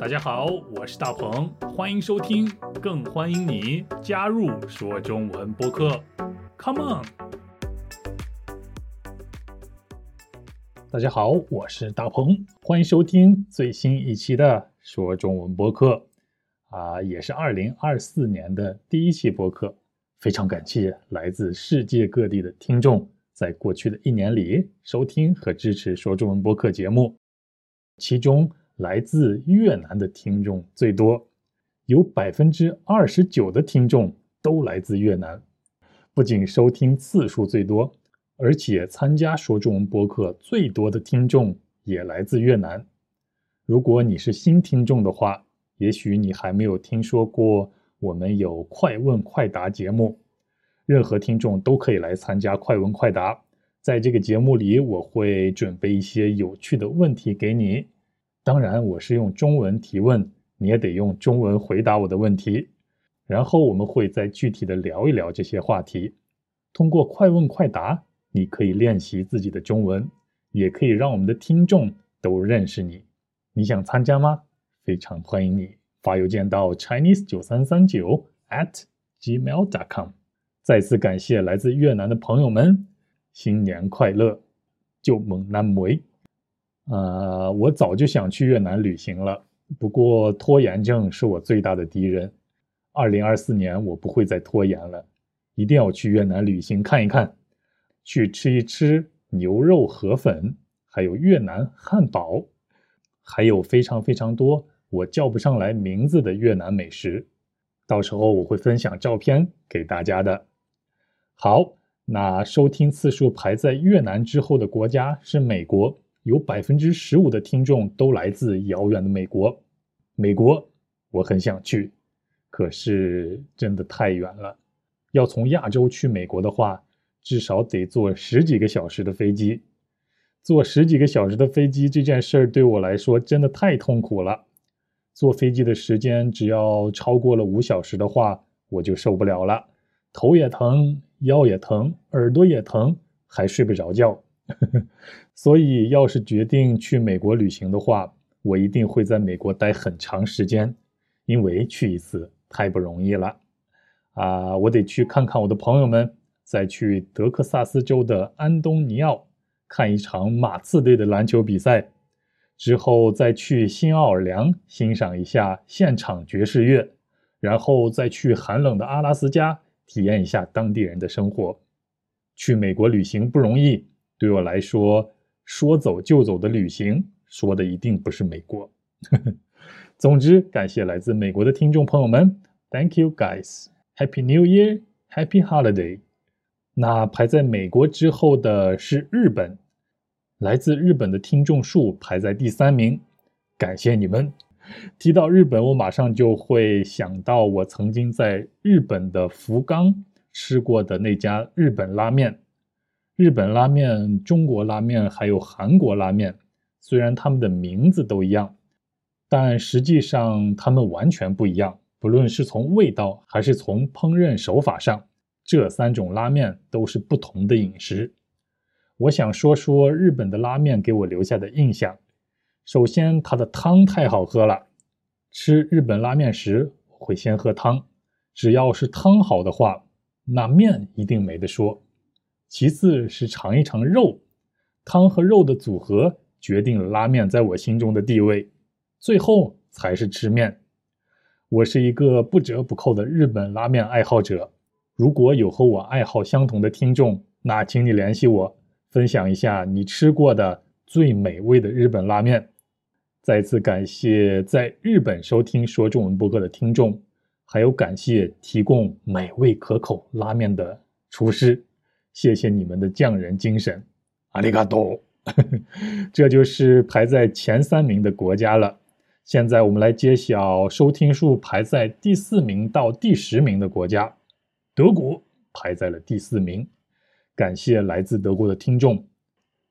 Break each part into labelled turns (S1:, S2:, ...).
S1: 大家好，我是大鹏，欢迎收听，更欢迎你加入说中文播客。Come on！大家好，我是大鹏，欢迎收听最新一期的说中文播客。啊，也是二零二四年的第一期播客，非常感谢来自世界各地的听众，在过去的一年里收听和支持说中文播客节目，其中。来自越南的听众最多，有百分之二十九的听众都来自越南。不仅收听次数最多，而且参加说中文播客最多的听众也来自越南。如果你是新听众的话，也许你还没有听说过我们有快问快答节目。任何听众都可以来参加快问快答。在这个节目里，我会准备一些有趣的问题给你。当然，我是用中文提问，你也得用中文回答我的问题。然后我们会再具体的聊一聊这些话题。通过快问快答，你可以练习自己的中文，也可以让我们的听众都认识你。你想参加吗？非常欢迎你发邮件到 chinese 九三三九 at gmail dot com。再次感谢来自越南的朋友们，新年快乐，就猛男梅。呃，我早就想去越南旅行了，不过拖延症是我最大的敌人。二零二四年我不会再拖延了，一定要去越南旅行看一看，去吃一吃牛肉河粉，还有越南汉堡，还有非常非常多我叫不上来名字的越南美食。到时候我会分享照片给大家的。好，那收听次数排在越南之后的国家是美国。有百分之十五的听众都来自遥远的美国。美国，我很想去，可是真的太远了。要从亚洲去美国的话，至少得坐十几个小时的飞机。坐十几个小时的飞机这件事儿对我来说真的太痛苦了。坐飞机的时间只要超过了五小时的话，我就受不了了，头也疼，腰也疼，耳朵也疼，还睡不着觉。所以，要是决定去美国旅行的话，我一定会在美国待很长时间，因为去一次太不容易了。啊，我得去看看我的朋友们，再去德克萨斯州的安东尼奥看一场马刺队的篮球比赛，之后再去新奥尔良欣赏一下现场爵士乐，然后再去寒冷的阿拉斯加体验一下当地人的生活。去美国旅行不容易。对我来说，说走就走的旅行，说的一定不是美国。总之，感谢来自美国的听众朋友们，Thank you guys, Happy New Year, Happy Holiday。那排在美国之后的是日本，来自日本的听众数排在第三名，感谢你们。提到日本，我马上就会想到我曾经在日本的福冈吃过的那家日本拉面。日本拉面、中国拉面还有韩国拉面，虽然他们的名字都一样，但实际上他们完全不一样。不论是从味道还是从烹饪手法上，这三种拉面都是不同的饮食。我想说说日本的拉面给我留下的印象。首先，它的汤太好喝了。吃日本拉面时会先喝汤，只要是汤好的话，那面一定没得说。其次是尝一尝肉，汤和肉的组合决定了拉面在我心中的地位。最后才是吃面。我是一个不折不扣的日本拉面爱好者。如果有和我爱好相同的听众，那请你联系我，分享一下你吃过的最美味的日本拉面。再次感谢在日本收听说中文播客的听众，还有感谢提供美味可口拉面的厨师。谢谢你们的匠人精神，阿里嘎多！这就是排在前三名的国家了。现在我们来揭晓收听数排在第四名到第十名的国家。德国排在了第四名，感谢来自德国的听众。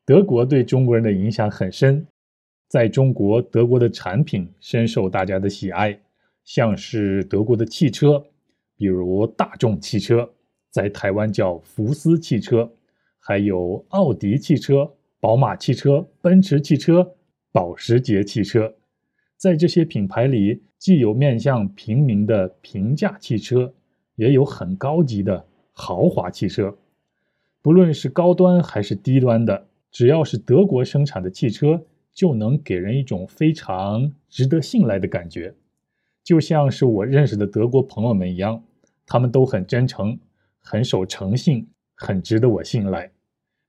S1: 德国对中国人的影响很深，在中国，德国的产品深受大家的喜爱，像是德国的汽车，比如大众汽车。在台湾叫福斯汽车，还有奥迪汽车、宝马汽车、奔驰汽车、保时捷汽车。在这些品牌里，既有面向平民的平价汽车，也有很高级的豪华汽车。不论是高端还是低端的，只要是德国生产的汽车，就能给人一种非常值得信赖的感觉，就像是我认识的德国朋友们一样，他们都很真诚，很守诚信，很值得我信赖。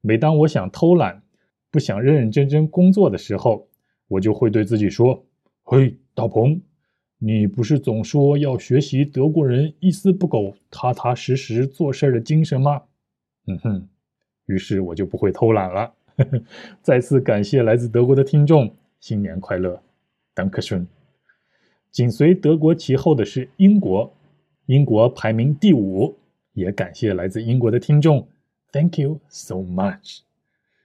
S1: 每当我想偷懒，不想认认真真工作的时候，我就会对自己说。嘿，大鹏，你不是总说要学习德国人一丝不苟、踏踏实实做事的精神吗？嗯哼，于是我就不会偷懒了。再次感谢来自德国的听众，新年快乐，Danke schön。紧随德国其后的是英国，英国排名第五，也感谢来自英国的听众，Thank you so much。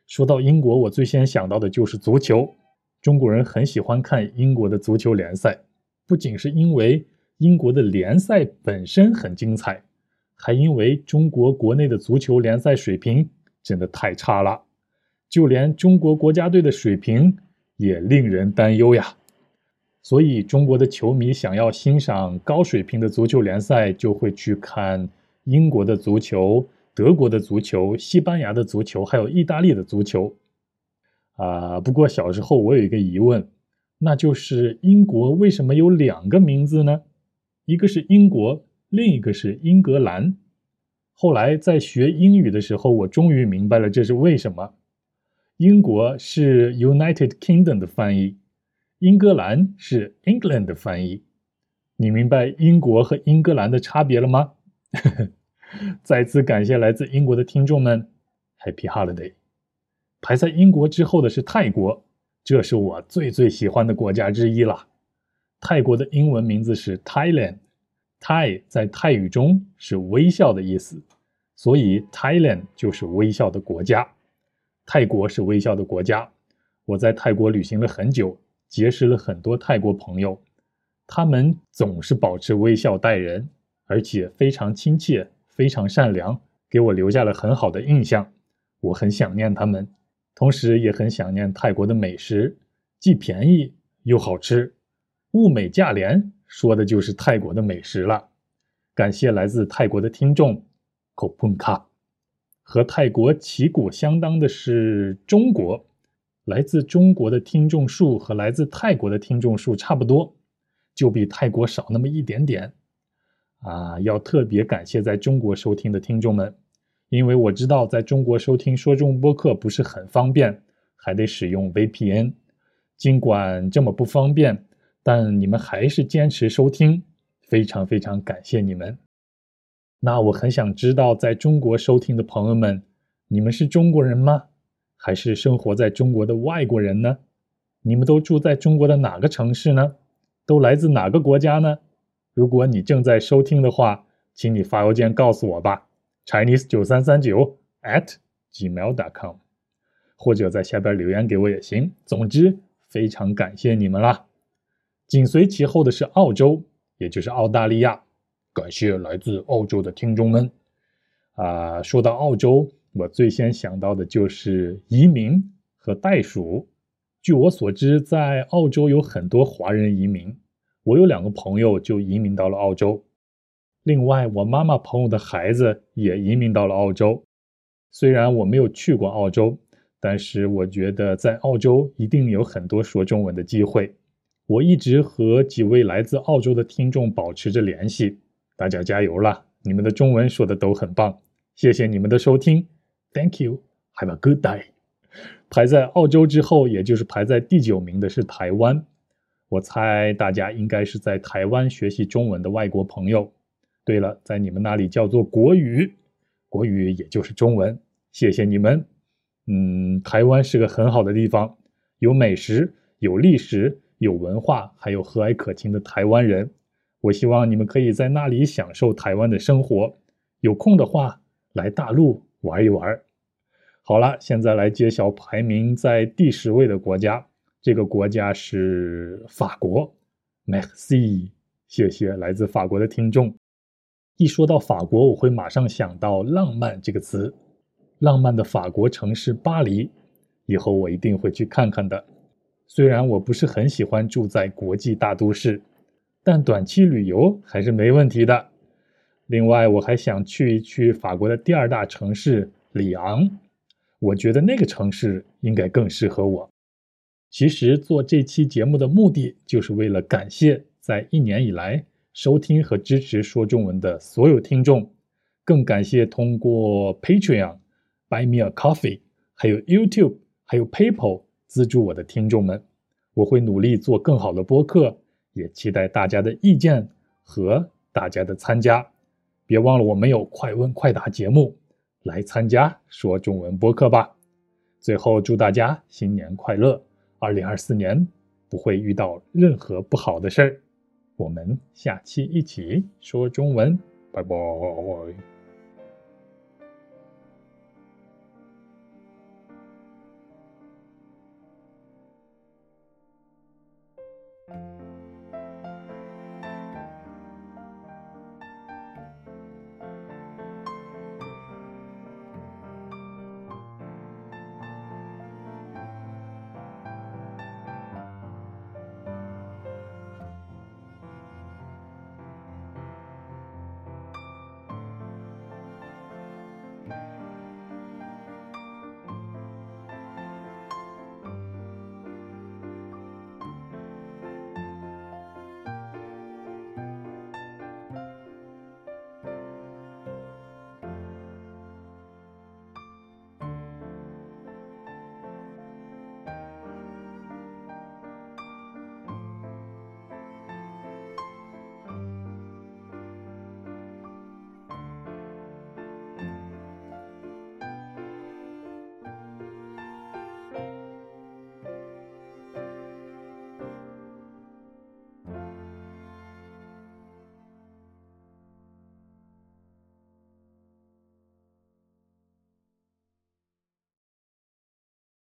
S1: 说到英国，我最先想到的就是足球。中国人很喜欢看英国的足球联赛，不仅是因为英国的联赛本身很精彩，还因为中国国内的足球联赛水平真的太差了，就连中国国家队的水平也令人担忧呀。所以，中国的球迷想要欣赏高水平的足球联赛，就会去看英国的足球、德国的足球、西班牙的足球，还有意大利的足球。啊，不过小时候我有一个疑问，那就是英国为什么有两个名字呢？一个是英国，另一个是英格兰。后来在学英语的时候，我终于明白了这是为什么。英国是 United Kingdom 的翻译，英格兰是 England 的翻译。你明白英国和英格兰的差别了吗？再次感谢来自英国的听众们，Happy Holiday。排在英国之后的是泰国，这是我最最喜欢的国家之一了。泰国的英文名字是 Thailand，Thai 在泰语中是微笑的意思，所以 Thailand 就是微笑的国家。泰国是微笑的国家。我在泰国旅行了很久，结识了很多泰国朋友，他们总是保持微笑待人，而且非常亲切，非常善良，给我留下了很好的印象。我很想念他们。同时也很想念泰国的美食，既便宜又好吃，物美价廉，说的就是泰国的美食了。感谢来自泰国的听众 k o p u n k a 和泰国旗鼓相当的是中国，来自中国的听众数和来自泰国的听众数差不多，就比泰国少那么一点点。啊，要特别感谢在中国收听的听众们。因为我知道在中国收听说中文播客不是很方便，还得使用 VPN。尽管这么不方便，但你们还是坚持收听，非常非常感谢你们。那我很想知道，在中国收听的朋友们，你们是中国人吗？还是生活在中国的外国人呢？你们都住在中国的哪个城市呢？都来自哪个国家呢？如果你正在收听的话，请你发邮件告诉我吧。Chinese 九三三九 at gmail.com，或者在下边留言给我也行。总之，非常感谢你们啦！紧随其后的是澳洲，也就是澳大利亚。感谢来自澳洲的听众们。啊，说到澳洲，我最先想到的就是移民和袋鼠。据我所知，在澳洲有很多华人移民，我有两个朋友就移民到了澳洲。另外，我妈妈朋友的孩子也移民到了澳洲。虽然我没有去过澳洲，但是我觉得在澳洲一定有很多说中文的机会。我一直和几位来自澳洲的听众保持着联系，大家加油啦！你们的中文说的都很棒，谢谢你们的收听，Thank you，Have a good day。排在澳洲之后，也就是排在第九名的是台湾。我猜大家应该是在台湾学习中文的外国朋友。对了，在你们那里叫做国语，国语也就是中文。谢谢你们。嗯，台湾是个很好的地方，有美食，有历史，有文化，还有和蔼可亲的台湾人。我希望你们可以在那里享受台湾的生活。有空的话，来大陆玩一玩。好了，现在来揭晓排名在第十位的国家。这个国家是法国。Merci，谢谢来自法国的听众。一说到法国，我会马上想到“浪漫”这个词。浪漫的法国城市巴黎，以后我一定会去看看的。虽然我不是很喜欢住在国际大都市，但短期旅游还是没问题的。另外，我还想去一去法国的第二大城市里昂，我觉得那个城市应该更适合我。其实做这期节目的目的，就是为了感谢在一年以来收听和支持说中文的所有听众，更感谢通过 Patreon、Buy Me a Coffee、还有 YouTube、还有 PayPal 资助我的听众们。我会努力做更好的播客，也期待大家的意见和大家的参加。别忘了，我们有快问快答节目，来参加说中文播客吧。最后，祝大家新年快乐！二零二四年不会遇到任何不好的事儿，我们下期一起说中文，拜拜。